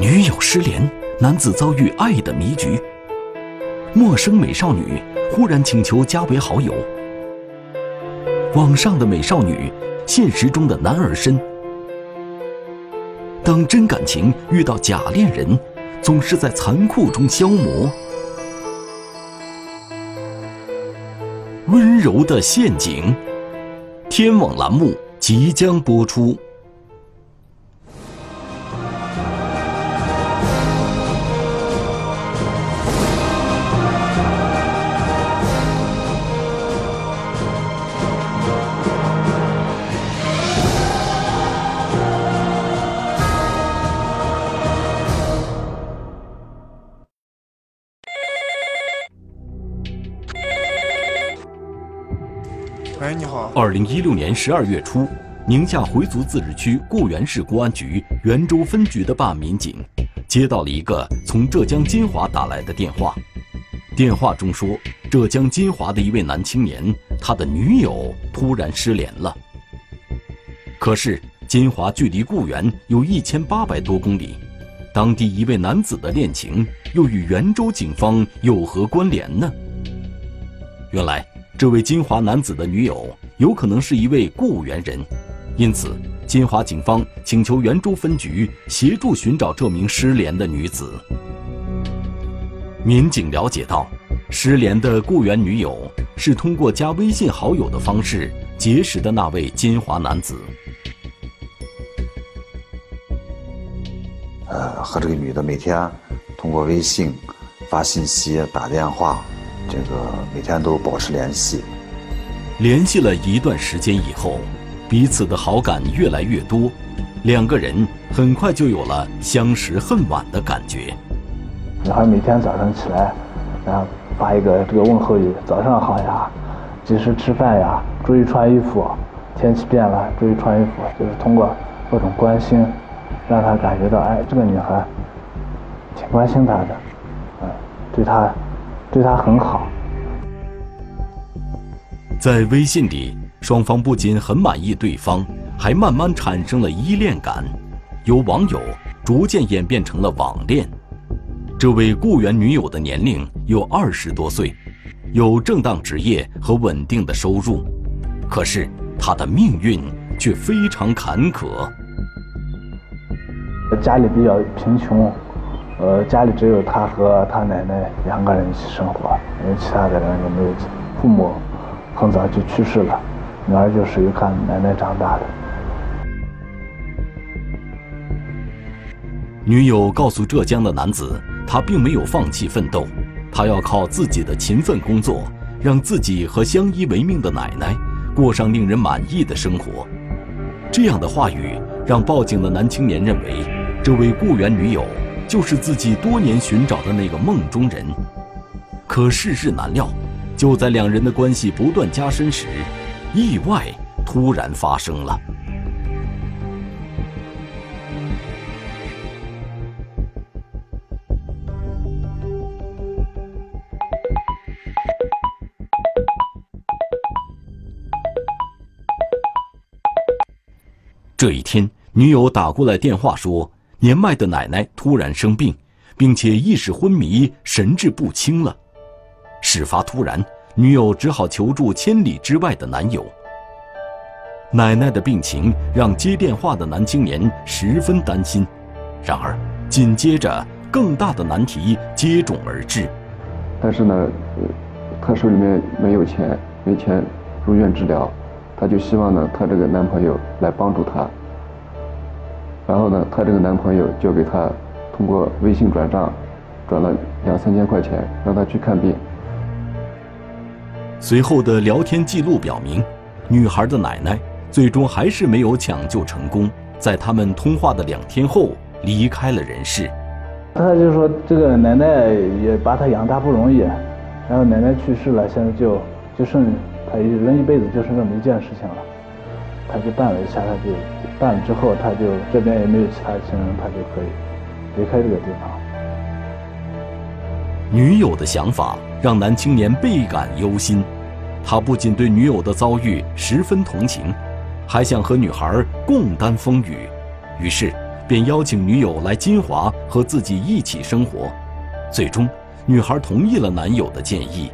女友失联，男子遭遇爱的迷局。陌生美少女忽然请求加为好友。网上的美少女，现实中的男儿身。当真感情遇到假恋人，总是在残酷中消磨。温柔的陷阱，天网栏目即将播出。二零一六年十二月初，宁夏回族自治区固原市公安局原州分局的办案民警接到了一个从浙江金华打来的电话。电话中说，浙江金华的一位男青年，他的女友突然失联了。可是，金华距离固原有一千八百多公里，当地一位男子的恋情又与原州警方有何关联呢？原来。这位金华男子的女友有可能是一位雇员人，因此金华警方请求元州分局协助寻找这名失联的女子。民警了解到，失联的雇员女友是通过加微信好友的方式结识的那位金华男子。呃，和这个女的每天通过微信发信息、打电话。这个每天都保持联系，联系了一段时间以后，彼此的好感越来越多，两个人很快就有了相识恨晚的感觉。女孩每天早上起来，然后发一个这个问候语：“早上好呀，及时吃饭呀，注意穿衣服，天气变了注意穿衣服。”就是通过各种关心，让他感觉到，哎，这个女孩挺关心他的，嗯，对他。对他很好，在微信里，双方不仅很满意对方，还慢慢产生了依恋感，由网友逐渐演变成了网恋。这位雇员女友的年龄有二十多岁，有正当职业和稳定的收入，可是她的命运却非常坎坷。家里比较贫穷。呃，家里只有他和他奶奶两个人一起生活，因为其他的人也没有，父母很早就去世了，女儿就是由看奶奶长大的。女友告诉浙江的男子，他并没有放弃奋斗，他要靠自己的勤奋工作，让自己和相依为命的奶奶过上令人满意的生活。这样的话语让报警的男青年认为，这位雇员女友。就是自己多年寻找的那个梦中人，可世事难料，就在两人的关系不断加深时，意外突然发生了。这一天，女友打过来电话说。年迈的奶奶突然生病，并且意识昏迷、神志不清了。事发突然，女友只好求助千里之外的男友。奶奶的病情让接电话的男青年十分担心。然而，紧接着更大的难题接踵而至。但是呢，她手里面没有钱，没钱入院治疗，她就希望呢，她这个男朋友来帮助她。然后呢，她这个男朋友就给她通过微信转账，转了两三千块钱，让她去看病。随后的聊天记录表明，女孩的奶奶最终还是没有抢救成功，在他们通话的两天后离开了人世。他就说，这个奶奶也把他养大不容易，然后奶奶去世了，现在就就剩他一人一辈子就剩这么一件事情了。他就办了一下，他就办了之后，他就这边也没有其他亲人，他就可以离开这个地方。女友的想法让男青年倍感忧心，他不仅对女友的遭遇十分同情，还想和女孩共担风雨。于是，便邀请女友来金华和自己一起生活。最终，女孩同意了男友的建议。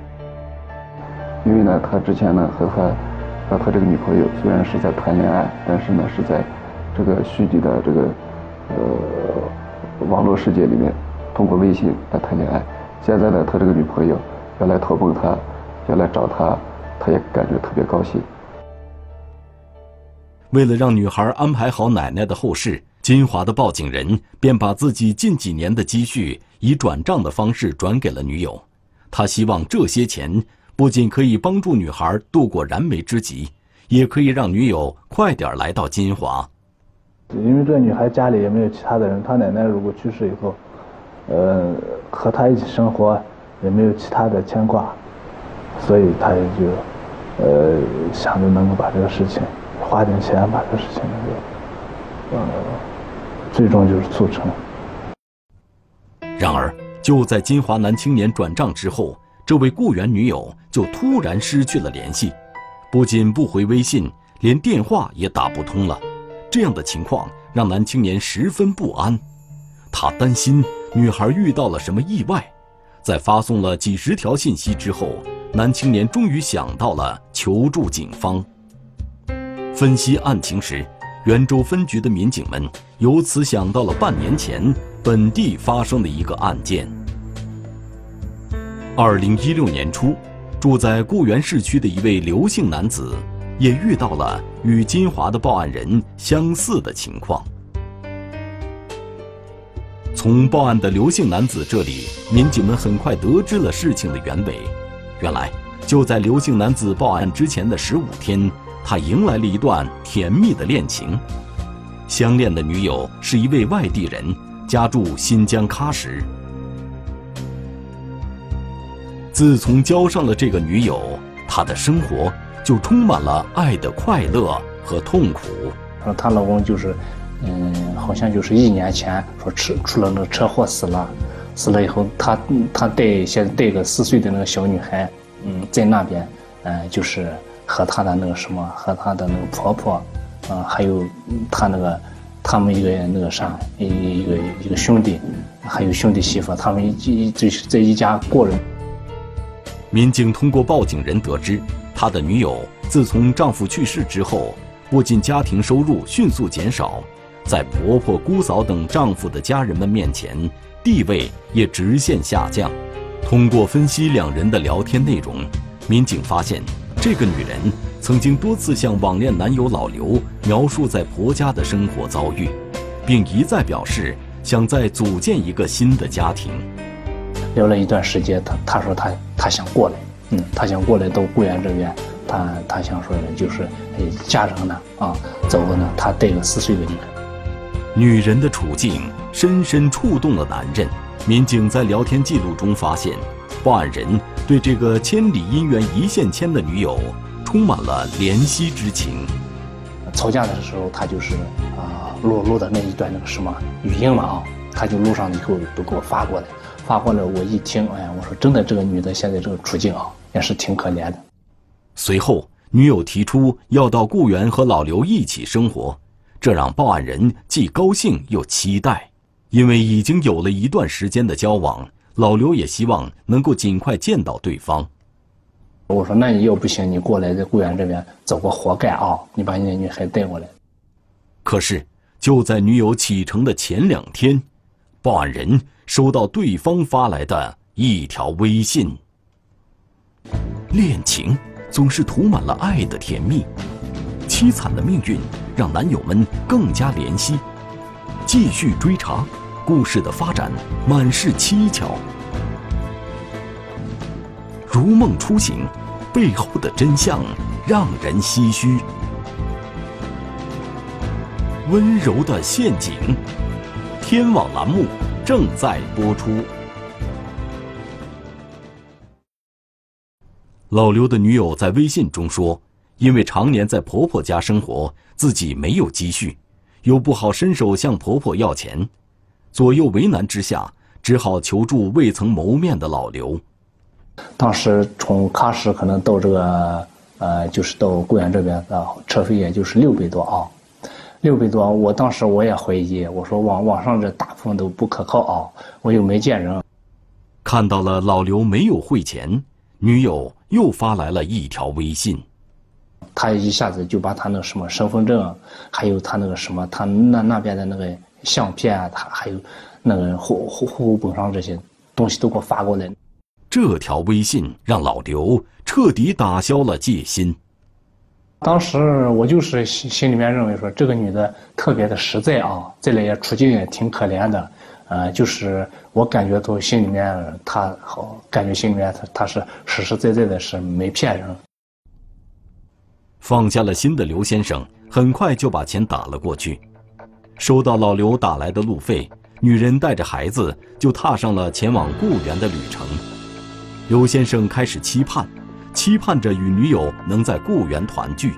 因为呢，他之前呢和他和他这个女朋友虽然是在谈恋爱，但是呢是在这个虚拟的这个呃网络世界里面，通过微信来谈恋爱。现在呢，他这个女朋友要来投奔他，要来找他，他也感觉特别高兴。为了让女孩安排好奶奶的后事，金华的报警人便把自己近几年的积蓄以转账的方式转给了女友。他希望这些钱不仅可以帮助女孩度过燃眉之急，也可以让女友快点来到金华。因为这女孩家里也没有其他的人，她奶奶如果去世以后，呃，和她一起生活也没有其他的牵挂，所以他也就呃想着能够把这个事情。花点钱把这个事情能够，呃，最终就是促成。然而，就在金华男青年转账之后，这位雇员女友就突然失去了联系，不仅不回微信，连电话也打不通了。这样的情况让男青年十分不安，他担心女孩遇到了什么意外。在发送了几十条信息之后，男青年终于想到了求助警方。分析案情时，袁州分局的民警们由此想到了半年前本地发生的一个案件。二零一六年初，住在固原市区的一位刘姓男子，也遇到了与金华的报案人相似的情况。从报案的刘姓男子这里，民警们很快得知了事情的原委。原来，就在刘姓男子报案之前的十五天。他迎来了一段甜蜜的恋情，相恋的女友是一位外地人，家住新疆喀什。自从交上了这个女友，他的生活就充满了爱的快乐和痛苦。她老公就是，嗯，好像就是一年前说出出了那个车祸死了，死了以后，他他带现在带个四岁的那个小女孩，嗯，在那边，嗯，就是。和她的那个什么，和她的那个婆婆，啊，还有她那个，他们一个那个啥，一一个一个兄弟，还有兄弟媳妇，他们一就是这一家过人。民警通过报警人得知，他的女友自从丈夫去世之后，不仅家庭收入迅速减少，在婆婆、姑嫂等丈夫的家人们面前，地位也直线下降。通过分析两人的聊天内容，民警发现。这个女人曾经多次向网恋男友老刘描述在婆家的生活遭遇，并一再表示想再组建一个新的家庭。聊了一段时间，他他说他他想过来，嗯，他想过来到固原这边，他他想说的就是家人呢啊，走了呢，他带个四岁的女儿。女人的处境深深触动了男人。民警在聊天记录中发现。报案人对这个千里姻缘一线牵的女友充满了怜惜之情。吵架的时候，他就是啊录录的那一段那个什么语音嘛啊，他就录上以后都给我发过来，发过来我一听，哎呀，我说真的，这个女的现在这个处境啊，也是挺可怜的。随后，女友提出要到固原和老刘一起生活，这让报案人既高兴又期待，因为已经有了一段时间的交往。老刘也希望能够尽快见到对方。我说：“那你要不行，你过来在固原这边找个活干啊！你把你的女孩带过来。”可是就在女友启程的前两天，报案人收到对方发来的一条微信。恋情总是涂满了爱的甜蜜，凄惨的命运让男友们更加怜惜，继续追查。故事的发展满是蹊跷，如梦初醒，背后的真相让人唏嘘。温柔的陷阱，天网栏目正在播出。老刘的女友在微信中说：“因为常年在婆婆家生活，自己没有积蓄，又不好伸手向婆婆要钱。”左右为难之下，只好求助未曾谋面的老刘。当时从喀什可能到这个，呃，就是到固原这边的车费也就是六百多啊，六百多，我当时我也怀疑，我说网网上这大部分都不可靠啊，我又没见人。看到了老刘没有汇钱，女友又发来了一条微信。他一下子就把他那什么身份证，还有他那个什么，他那那边的那个相片啊，他还有那个户户户口本上这些东西都给我发过来。这条微信让老刘彻底打消了戒心。当时我就是心心里面认为说，这个女的特别的实在啊，再来也处境也挺可怜的，呃，就是我感觉到心里面她好，感觉心里面她她是实实在在的是没骗人。放下了心的刘先生很快就把钱打了过去，收到老刘打来的路费，女人带着孩子就踏上了前往固原的旅程。刘先生开始期盼。期盼着与女友能在固原团聚，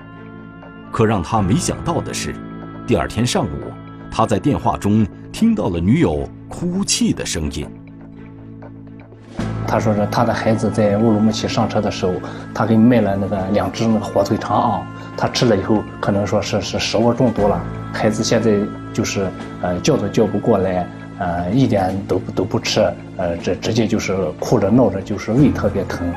可让他没想到的是，第二天上午，他在电话中听到了女友哭泣的声音。他说是他的孩子在乌鲁木齐上车的时候，他给卖了那个两只那个火腿肠啊，他吃了以后可能说是是食物中毒了，孩子现在就是呃叫都叫不过来，呃一点都都不吃，呃这直接就是哭着闹着，就是胃特别疼。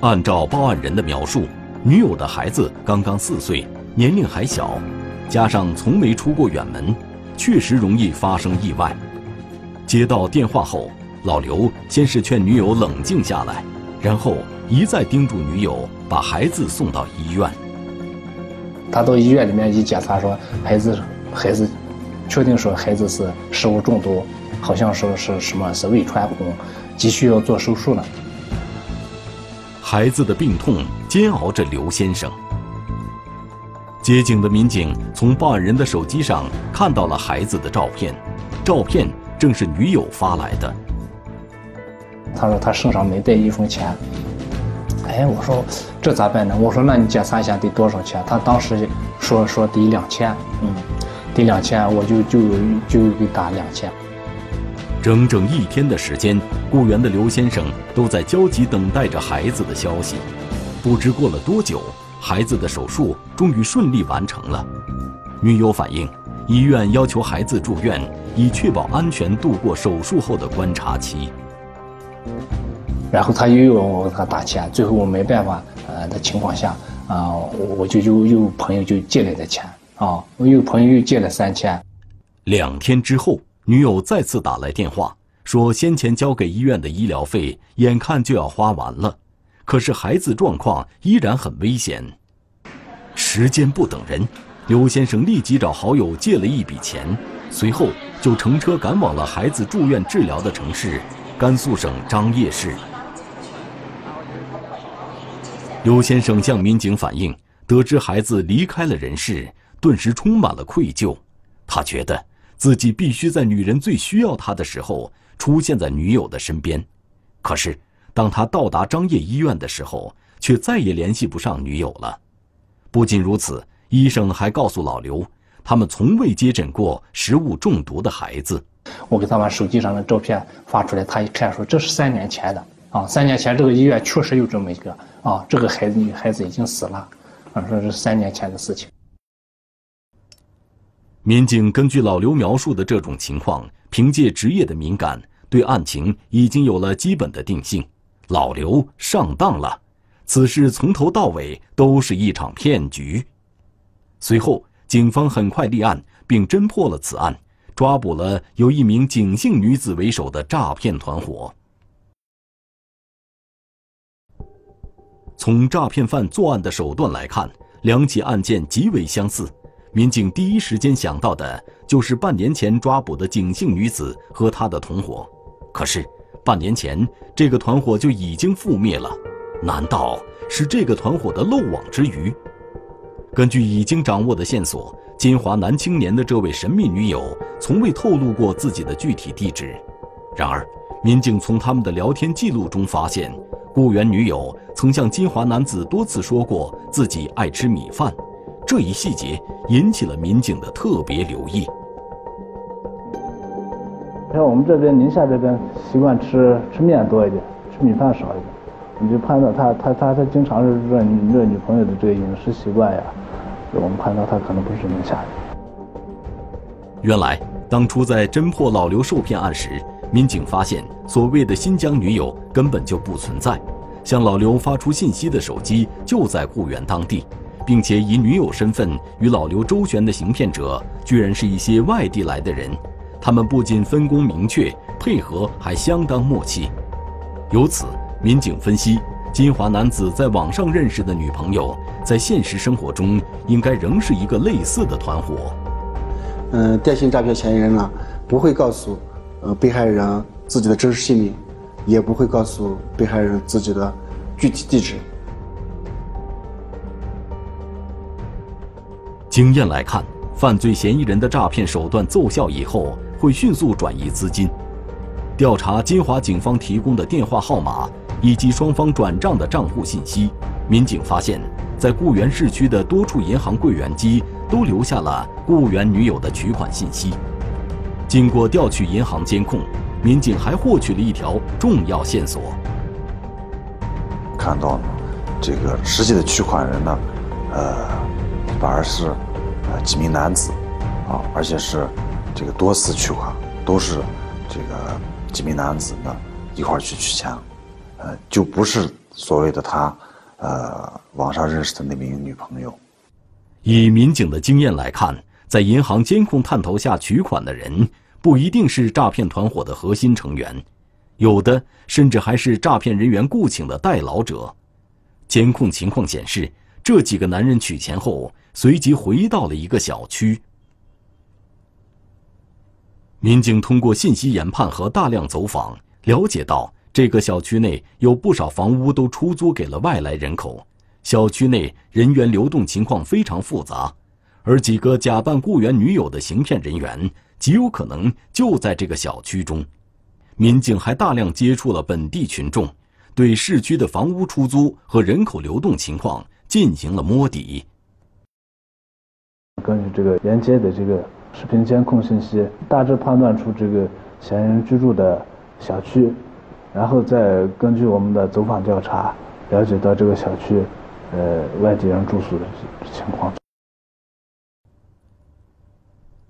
按照报案人的描述，女友的孩子刚刚四岁，年龄还小，加上从没出过远门，确实容易发生意外。接到电话后，老刘先是劝女友冷静下来，然后一再叮嘱女友把孩子送到医院。他到医院里面一检查，说孩子孩子确定说孩子是食物中毒，好像说是什么是胃穿孔，急需要做手术了。孩子的病痛煎熬着刘先生。接警的民警从报案人的手机上看到了孩子的照片，照片正是女友发来的。他说他身上没带一分钱。哎，我说这咋办呢？我说那你检查一下得多少钱？他当时说说得两千，嗯，得两千，我就就就给打两千。整整一天的时间，雇员的刘先生都在焦急等待着孩子的消息。不知过了多久，孩子的手术终于顺利完成了。女友反映，医院要求孩子住院，以确保安全度过手术后的观察期。然后他又要我给他打钱，最后我没办法，呃的情况下，啊，我就又又朋友就借来的钱，啊，我又朋友又借了三千。两天之后。女友再次打来电话，说先前交给医院的医疗费眼看就要花完了，可是孩子状况依然很危险。时间不等人，刘先生立即找好友借了一笔钱，随后就乘车赶往了孩子住院治疗的城市——甘肃省张掖市。刘先生向民警反映，得知孩子离开了人世，顿时充满了愧疚，他觉得。自己必须在女人最需要他的时候出现在女友的身边，可是当他到达张掖医院的时候，却再也联系不上女友了。不仅如此，医生还告诉老刘，他们从未接诊过食物中毒的孩子。我给他把手机上的照片发出来，他一看说：“这是三年前的啊，三年前这个医院确实有这么一个啊，这个孩子女孩子已经死了，啊，说是三年前的事情。”民警根据老刘描述的这种情况，凭借职业的敏感，对案情已经有了基本的定性。老刘上当了，此事从头到尾都是一场骗局。随后，警方很快立案，并侦破了此案，抓捕了由一名景姓女子为首的诈骗团伙。从诈骗犯作案的手段来看，两起案件极为相似。民警第一时间想到的就是半年前抓捕的景姓女子和她的同伙，可是半年前这个团伙就已经覆灭了，难道是这个团伙的漏网之鱼？根据已经掌握的线索，金华男青年的这位神秘女友从未透露过自己的具体地址。然而，民警从他们的聊天记录中发现，雇员女友曾向金华男子多次说过自己爱吃米饭。这一细节引起了民警的特别留意。像我们这边宁夏这边习惯吃吃面多一点，吃米饭少一点，你就判断他他他他经常是热热女朋友的这个饮食习惯呀，我们判断他可能不是宁夏人。原来，当初在侦破老刘受骗案时，民警发现所谓的新疆女友根本就不存在，向老刘发出信息的手机就在固原当地，并且以女友身份与老刘周旋的行骗者，居然是一些外地来的人。他们不仅分工明确，配合还相当默契。由此，民警分析，金华男子在网上认识的女朋友，在现实生活中应该仍是一个类似的团伙。嗯，电信诈骗嫌疑人呢，不会告诉呃被害人自己的真实姓名，也不会告诉被害人自己的具体地址。经验来看，犯罪嫌疑人的诈骗手段奏效以后。会迅速转移资金，调查金华警方提供的电话号码以及双方转账的账户信息。民警发现，在固原市区的多处银行柜员机都留下了固原女友的取款信息。经过调取银行监控，民警还获取了一条重要线索。看到，这个实际的取款人呢，呃，反而是呃几名男子，啊，而且是。这个多次取款都是这个几名男子呢一块去取钱，呃，就不是所谓的他呃网上认识的那名女朋友。以民警的经验来看，在银行监控探头下取款的人不一定是诈骗团伙的核心成员，有的甚至还是诈骗人员雇请的代劳者。监控情况显示，这几个男人取钱后随即回到了一个小区。民警通过信息研判和大量走访，了解到这个小区内有不少房屋都出租给了外来人口，小区内人员流动情况非常复杂，而几个假扮雇员女友的行骗人员极有可能就在这个小区中。民警还大量接触了本地群众，对市区的房屋出租和人口流动情况进行了摸底。根据这个沿街的这个。视频监控信息大致判断出这个嫌疑人居住的小区，然后再根据我们的走访调查，了解到这个小区，呃，外地人住宿的情况。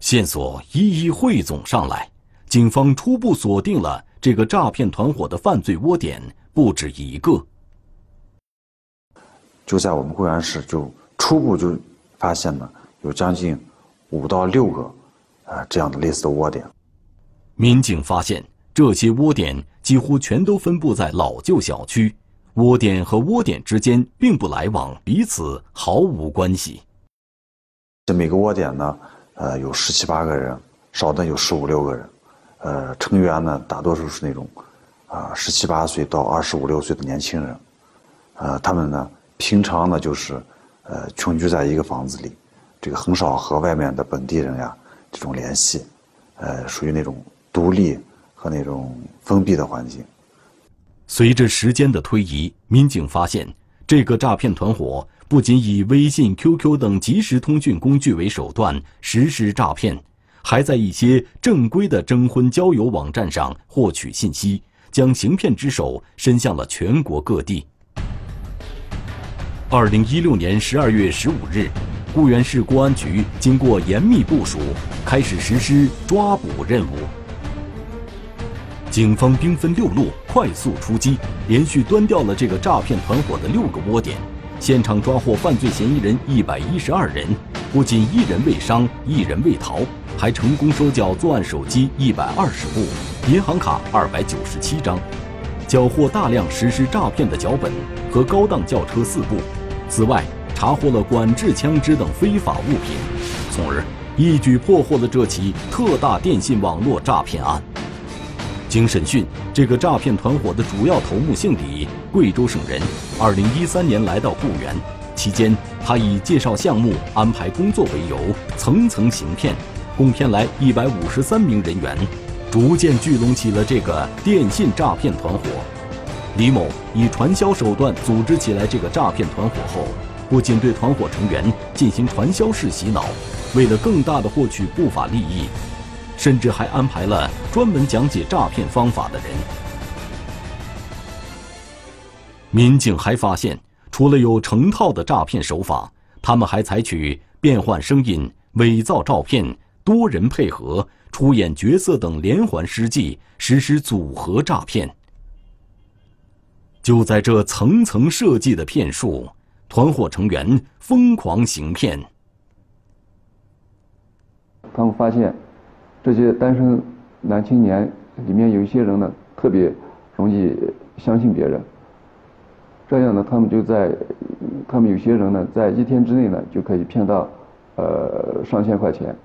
线索一一汇总上来，警方初步锁定了这个诈骗团伙的犯罪窝点不止一个。就在我们固原市，就初步就发现了有将近。五到六个，啊，这样的类似的窝点。民警发现，这些窝点几乎全都分布在老旧小区，窝点和窝点之间并不来往，彼此毫无关系。这每个窝点呢，呃，有十七八个人，少的有十五六个人，呃，成员呢，大多数是那种，啊，十七八岁到二十五六岁的年轻人，呃，他们呢，平常呢就是，呃，群居在一个房子里。这个很少和外面的本地人呀这种联系，呃，属于那种独立和那种封闭的环境。随着时间的推移，民警发现，这个诈骗团伙不仅以微信、QQ 等即时通讯工具为手段实施诈骗，还在一些正规的征婚交友网站上获取信息，将行骗之手伸向了全国各地。二零一六年十二月十五日。固原市公安局经过严密部署，开始实施抓捕任务。警方兵分六路，快速出击，连续端掉了这个诈骗团伙的六个窝点，现场抓获犯罪嫌疑人一百一十二人，不仅一人未伤，一人未逃，还成功收缴作案手机一百二十部，银行卡二百九十七张，缴获大量实施诈骗的脚本和高档轿车四部。此外，查获了管制枪支等非法物品，从而一举破获了这起特大电信网络诈骗案。经审讯，这个诈骗团伙的主要头目姓李，贵州省人。二零一三年来到固原，期间他以介绍项目、安排工作为由，层层行骗，共骗来一百五十三名人员，逐渐聚拢起了这个电信诈骗团伙。李某以传销手段组织起来这个诈骗团伙后。不仅对团伙成员进行传销式洗脑，为了更大的获取不法利益，甚至还安排了专门讲解诈骗方法的人。民警还发现，除了有成套的诈骗手法，他们还采取变换声音、伪造照片、多人配合、出演角色等连环施计，实施组合诈骗。就在这层层设计的骗术，团伙成员疯狂行骗。他们发现，这些单身男青年里面有一些人呢，特别容易相信别人。这样呢，他们就在，他们有些人呢，在一天之内呢，就可以骗到，呃，上千块钱。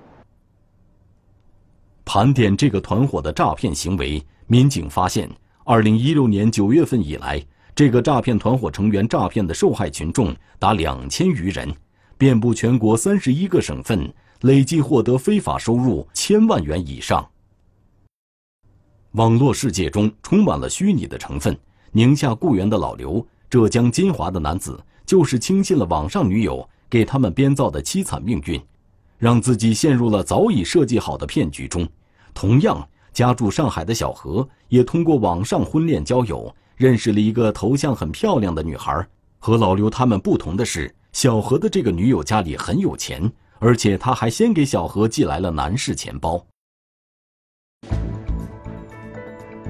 盘点这个团伙的诈骗行为，民警发现，二零一六年九月份以来，这个诈骗团伙成员诈骗的受害群众达两千余人，遍布全国三十一个省份，累计获得非法收入千万元以上。网络世界中充满了虚拟的成分，宁夏固原的老刘。浙江金华的男子就是轻信了网上女友给他们编造的凄惨命运，让自己陷入了早已设计好的骗局中。同样，家住上海的小何也通过网上婚恋交友认识了一个头像很漂亮的女孩。和老刘他们不同的是，小何的这个女友家里很有钱，而且他还先给小何寄来了男士钱包。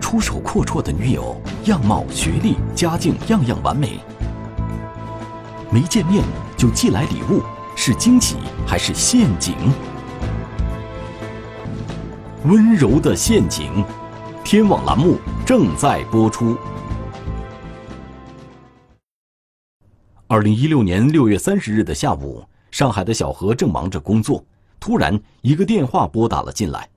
出手阔绰的女友，样貌、学历、家境样样完美。没见面就寄来礼物，是惊喜还是陷阱？温柔的陷阱，天网栏目正在播出。二零一六年六月三十日的下午，上海的小何正忙着工作，突然一个电话拨打了进来。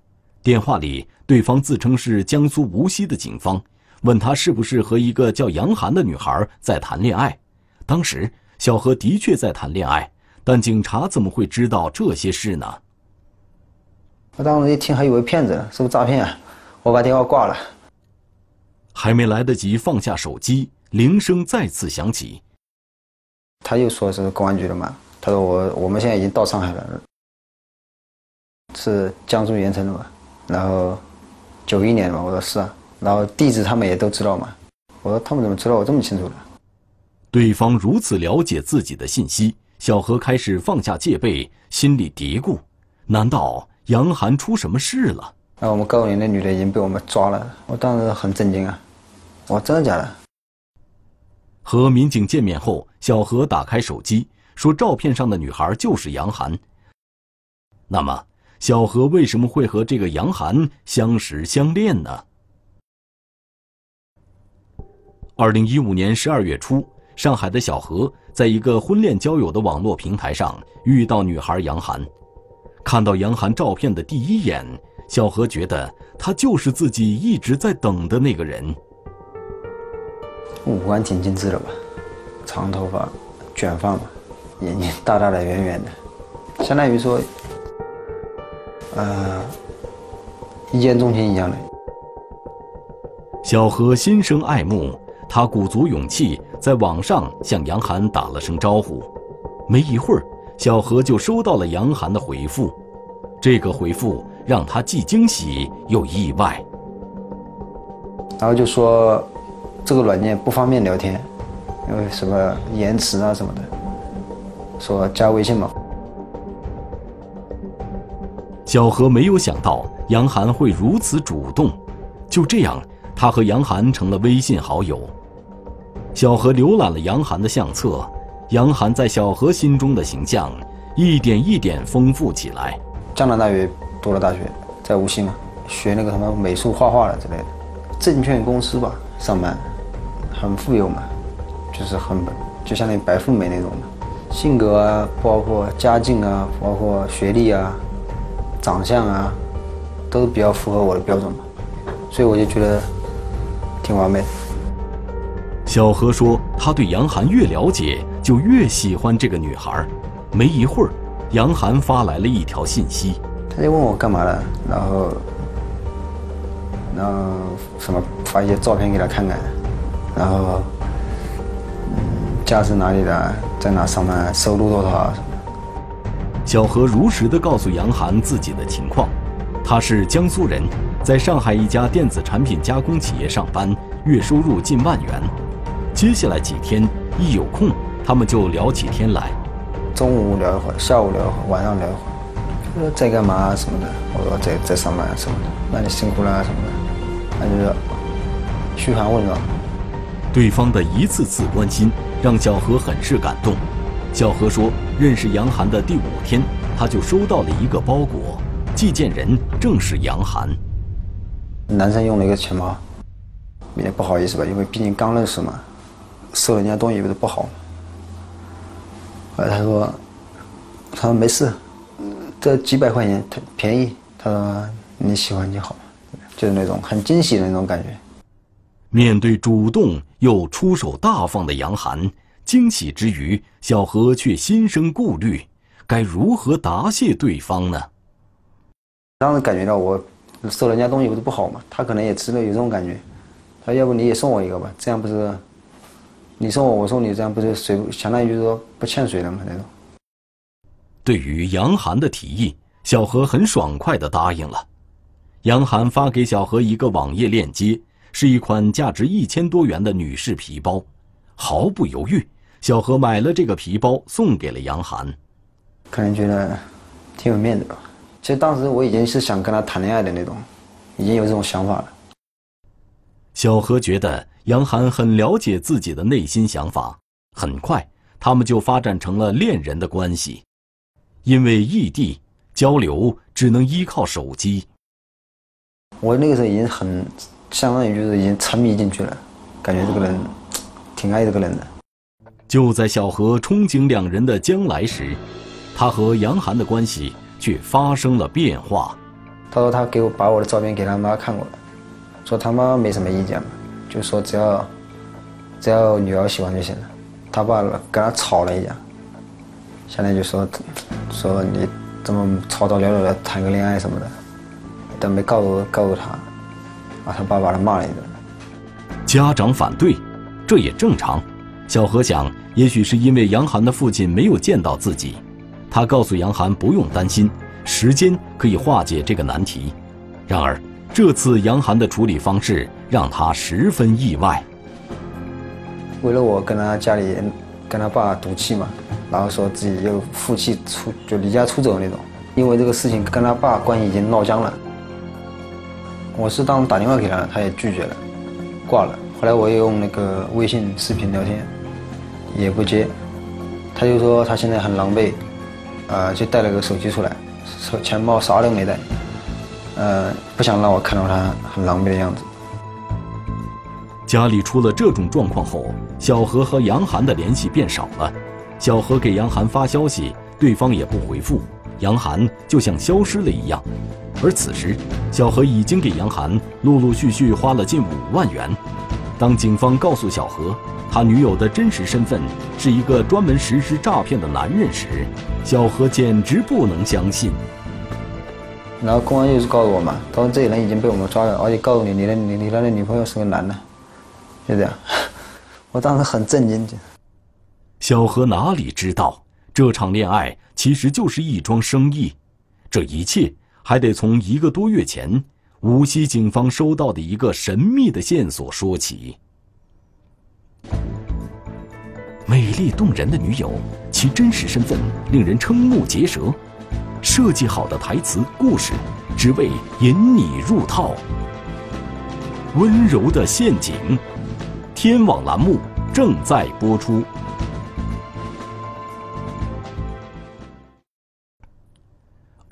电话里，对方自称是江苏无锡的警方，问他是不是和一个叫杨涵的女孩在谈恋爱。当时，小何的确在谈恋爱，但警察怎么会知道这些事呢？我当时一听，还以为骗子，是不是诈骗啊？我把电话挂了。还没来得及放下手机，铃声再次响起。他又说是公安局的嘛？他说我我们现在已经到上海了，是江苏盐城的嘛？然后，九一年嘛，我说是啊，然后地址他们也都知道嘛，我说他们怎么知道我这么清楚的？对方如此了解自己的信息，小何开始放下戒备，心里嘀咕：难道杨涵出什么事了？那我们告诉你，那女的已经被我们抓了，我当时很震惊啊！我真的假的？和民警见面后，小何打开手机，说照片上的女孩就是杨涵。那么？小何为什么会和这个杨涵相识相恋呢？二零一五年十二月初，上海的小何在一个婚恋交友的网络平台上遇到女孩杨涵。看到杨涵照片的第一眼，小何觉得她就是自己一直在等的那个人。五官挺精致的吧，长头发，卷发嘛，眼睛大大的、圆圆的，相当于说。呃，一见钟情一样的。小何心生爱慕，他鼓足勇气在网上向杨涵打了声招呼。没一会儿，小何就收到了杨涵的回复。这个回复让他既惊喜又意外。然后就说，这个软件不方便聊天，因为什么延迟啊什么的。说加微信吧。小何没有想到杨涵会如此主动，就这样，他和杨涵成了微信好友。小何浏览了杨涵的相册，杨涵在小何心中的形象一点一点丰富起来。江南大学读了大学，在无锡嘛，学那个什么美术画画的之类的，证券公司吧上班，很富有嘛，就是很就相当于白富美那种的，性格啊，包括家境啊，包括学历啊。长相啊，都比较符合我的标准嘛，所以我就觉得挺完美的。小何说，他对杨涵越了解，就越喜欢这个女孩。没一会儿，杨涵发来了一条信息，他就问我干嘛了，然后，然后什么发一些照片给他看看，然后，嗯，家是哪里的，在哪上班，收入多少。什么小何如实的告诉杨涵自己的情况，他是江苏人，在上海一家电子产品加工企业上班，月收入近万元。接下来几天一有空，他们就聊起天来。中午聊一会儿，下午聊一会儿，晚上聊一会儿，就说在干嘛什么的。我说在在上班什么的，那你辛苦了什么的，那就是嘘寒问暖。对方的一次次关心让小何很是感动。小何说，认识杨涵的第五天，他就收到了一个包裹，寄件人正是杨涵。男生用了一个钱包，有点不好意思吧，因为毕竟刚认识嘛，收人家东西不是不好。后来他说，他说没事，这几百块钱他便宜，他说你喜欢就好，就是那种很惊喜的那种感觉。面对主动又出手大方的杨涵，惊喜之余，小何却心生顾虑，该如何答谢对方呢？当时感觉到我收人家东西不是不好嘛，他可能也吃了有这种感觉，他要不你也送我一个吧，这样不是你送我我送你，这样不是谁相当于就是说不欠谁了嘛那种。对于杨涵的提议，小何很爽快地答应了。杨涵发给小何一个网页链接。是一款价值一千多元的女士皮包，毫不犹豫，小何买了这个皮包送给了杨涵。可能觉得挺有面子吧。其实当时我已经是想跟他谈恋爱的那种，已经有这种想法了。小何觉得杨涵很了解自己的内心想法，很快他们就发展成了恋人的关系。因为异地交流只能依靠手机，我那个时候已经很。相当于就是已经沉迷进去了，感觉这个人挺爱这个人的。就在小何憧憬两人的将来时，他和杨涵的关系却发生了变化。他说他给我把我的照片给他妈看过了，说他妈没什么意见，就说只要只要女儿喜欢就行了。他爸跟他吵了一架，现在就说说你怎么吵吵嚷嚷的谈个恋爱什么的，但没告诉告诉他。啊，他爸把他骂了一顿。家长反对，这也正常。小何想，也许是因为杨涵的父亲没有见到自己，他告诉杨涵不用担心，时间可以化解这个难题。然而，这次杨涵的处理方式让他十分意外。为了我跟他家里跟他爸赌气嘛，然后说自己又负气出就离家出走那种，因为这个事情跟他爸关系已经闹僵了。我是当时打电话给他，他也拒绝了，挂了。后来我也用那个微信视频聊天，也不接。他就说他现在很狼狈，啊，就带了个手机出来，手钱包啥都没带，呃，不想让我看到他很狼狈的样子。家里出了这种状况后，小何和杨涵的联系变少了。小何给杨涵发消息，对方也不回复，杨涵就像消失了一样。而此时，小何已经给杨涵陆陆续续花了近五万元。当警方告诉小何，他女友的真实身份是一个专门实施诈骗的男人时，小何简直不能相信。然后公安又是告诉我嘛，他说这个人已经被我们抓了，而且告诉你，你的你你的女朋友是个男的，就这样。我当时很震惊。小何哪里知道，这场恋爱其实就是一桩生意，这一切。还得从一个多月前无锡警方收到的一个神秘的线索说起。美丽动人的女友，其真实身份令人瞠目结舌。设计好的台词故事，只为引你入套。温柔的陷阱，天网栏目正在播出。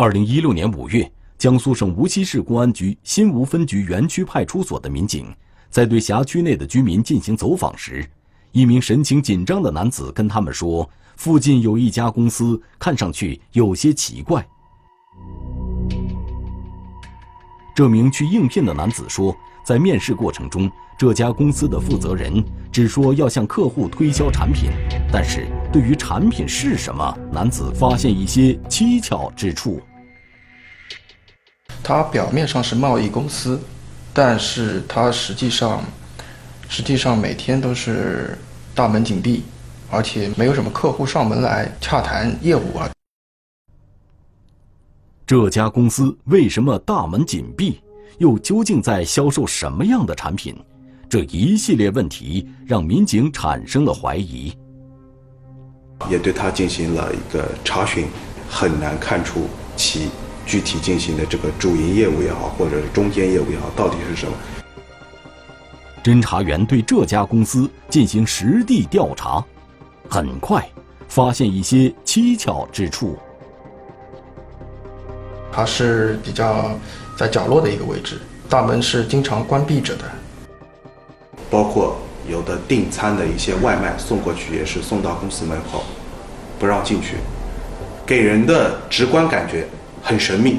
二零一六年五月，江苏省无锡市公安局新吴分局园区派出所的民警在对辖区内的居民进行走访时，一名神情紧张的男子跟他们说：“附近有一家公司，看上去有些奇怪。”这名去应聘的男子说，在面试过程中，这家公司的负责人只说要向客户推销产品，但是对于产品是什么，男子发现一些蹊跷之处。它表面上是贸易公司，但是它实际上，实际上每天都是大门紧闭，而且没有什么客户上门来洽谈业务啊。这家公司为什么大门紧闭？又究竟在销售什么样的产品？这一系列问题让民警产生了怀疑。也对他进行了一个查询，很难看出其具体进行的这个主营业务也好，或者是中间业务也好，到底是什么。侦查员对这家公司进行实地调查，很快发现一些蹊跷之处。它是比较在角落的一个位置，大门是经常关闭着的。包括有的订餐的一些外卖送过去，也是送到公司门口，不让进去，给人的直观感觉很神秘。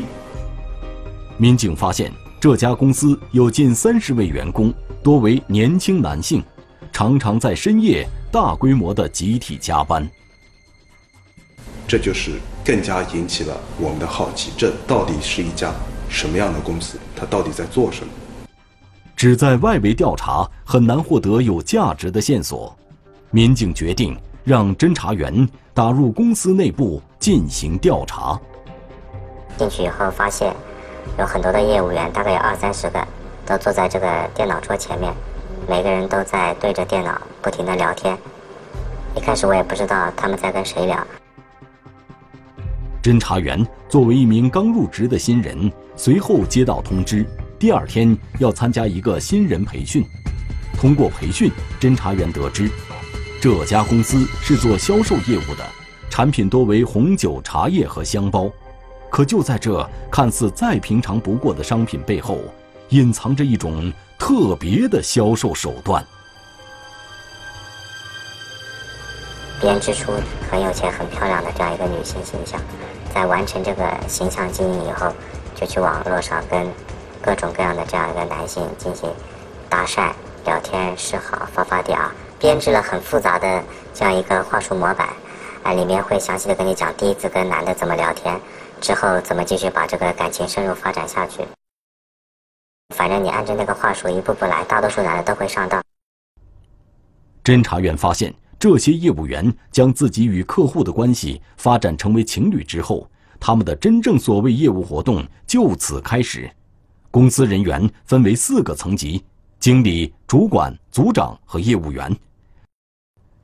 民警发现这家公司有近三十位员工。多为年轻男性，常常在深夜大规模的集体加班。这就是更加引起了我们的好奇：这到底是一家什么样的公司？它到底在做什么？只在外围调查很难获得有价值的线索，民警决定让侦查员打入公司内部进行调查。进去以后发现，有很多的业务员，大概有二三十个。都坐在这个电脑桌前面，每个人都在对着电脑不停的聊天。一开始我也不知道他们在跟谁聊。侦查员作为一名刚入职的新人，随后接到通知，第二天要参加一个新人培训。通过培训，侦查员得知，这家公司是做销售业务的，产品多为红酒、茶叶和香包。可就在这看似再平常不过的商品背后，隐藏着一种特别的销售手段，编织出很有钱、很漂亮的这样一个女性形象。在完成这个形象经营以后，就去网络上跟各种各样的这样一个男性进行搭讪、聊天、示好、发发嗲，编织了很复杂的这样一个话术模板。啊，里面会详细的跟你讲第一次跟男的怎么聊天，之后怎么继续把这个感情深入发展下去。反正你按照那个话术一步步来，大多数男的都会上当。侦查员发现，这些业务员将自己与客户的关系发展成为情侣之后，他们的真正所谓业务活动就此开始。公司人员分为四个层级：经理、主管、组长和业务员。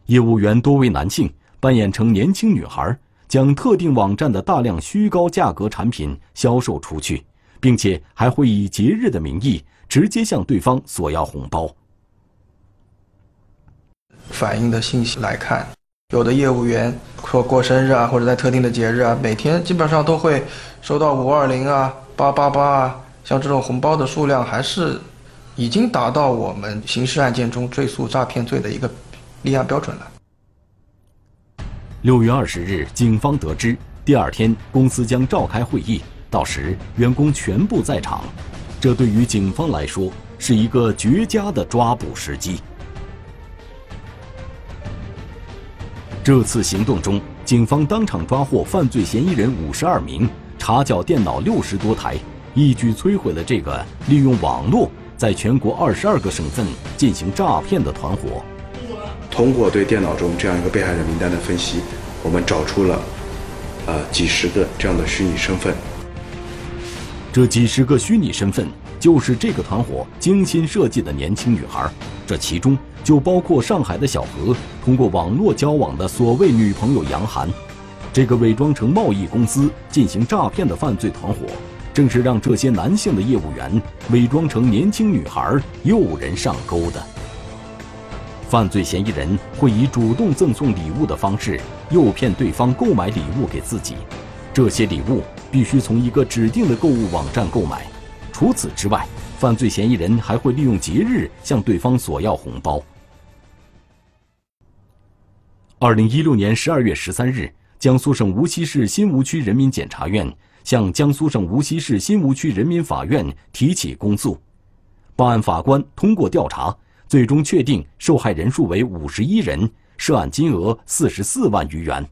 业务员多为男性，扮演成年轻女孩，将特定网站的大量虚高价格产品销售出去。并且还会以节日的名义直接向对方索要红包。反映的信息来看，有的业务员说过生日啊，或者在特定的节日啊，每天基本上都会收到五二零啊、八八八啊，像这种红包的数量，还是已经达到我们刑事案件中追诉诈骗罪的一个立案标准了。六月二十日，警方得知，第二天公司将召开会议。到时员工全部在场，这对于警方来说是一个绝佳的抓捕时机。这次行动中，警方当场抓获犯罪嫌疑人五十二名，查缴电脑六十多台，一举摧毁了这个利用网络在全国二十二个省份进行诈骗的团伙。通过对电脑中这样一个被害人名单的分析，我们找出了呃几十个这样的虚拟身份。这几十个虚拟身份就是这个团伙精心设计的年轻女孩，这其中就包括上海的小何通过网络交往的所谓女朋友杨涵。这个伪装成贸易公司进行诈骗的犯罪团伙，正是让这些男性的业务员伪装成年轻女孩诱人上钩的。犯罪嫌疑人会以主动赠送礼物的方式诱骗对方购买礼物给自己，这些礼物。必须从一个指定的购物网站购买。除此之外，犯罪嫌疑人还会利用节日向对方索要红包。二零一六年十二月十三日，江苏省无锡市新吴区人民检察院向江苏省无锡市新吴区人民法院提起公诉。办案法官通过调查，最终确定受害人数为五十一人，涉案金额四十四万余元。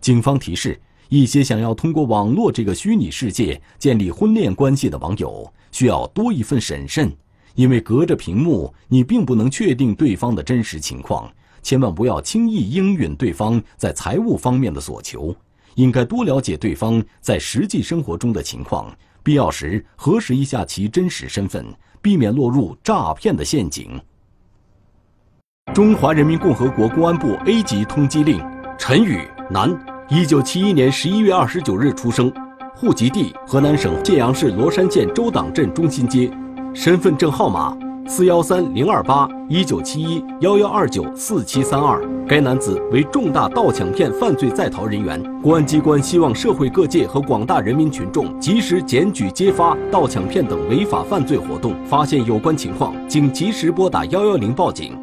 警方提示：一些想要通过网络这个虚拟世界建立婚恋关系的网友，需要多一份审慎，因为隔着屏幕，你并不能确定对方的真实情况。千万不要轻易应允对方在财务方面的所求，应该多了解对方在实际生活中的情况，必要时核实一下其真实身份，避免落入诈骗的陷阱。中华人民共和国公安部 A 级通缉令：陈宇，男，一九七一年十一月二十九日出生，户籍地河南省信阳市罗山县周党镇中心街，身份证号码。四幺三零二八一九七一幺幺二九四七三二，该男子为重大盗抢骗犯罪在逃人员。公安机关希望社会各界和广大人民群众及时检举揭发盗抢骗等违法犯罪活动，发现有关情况，请及时拨打幺幺零报警。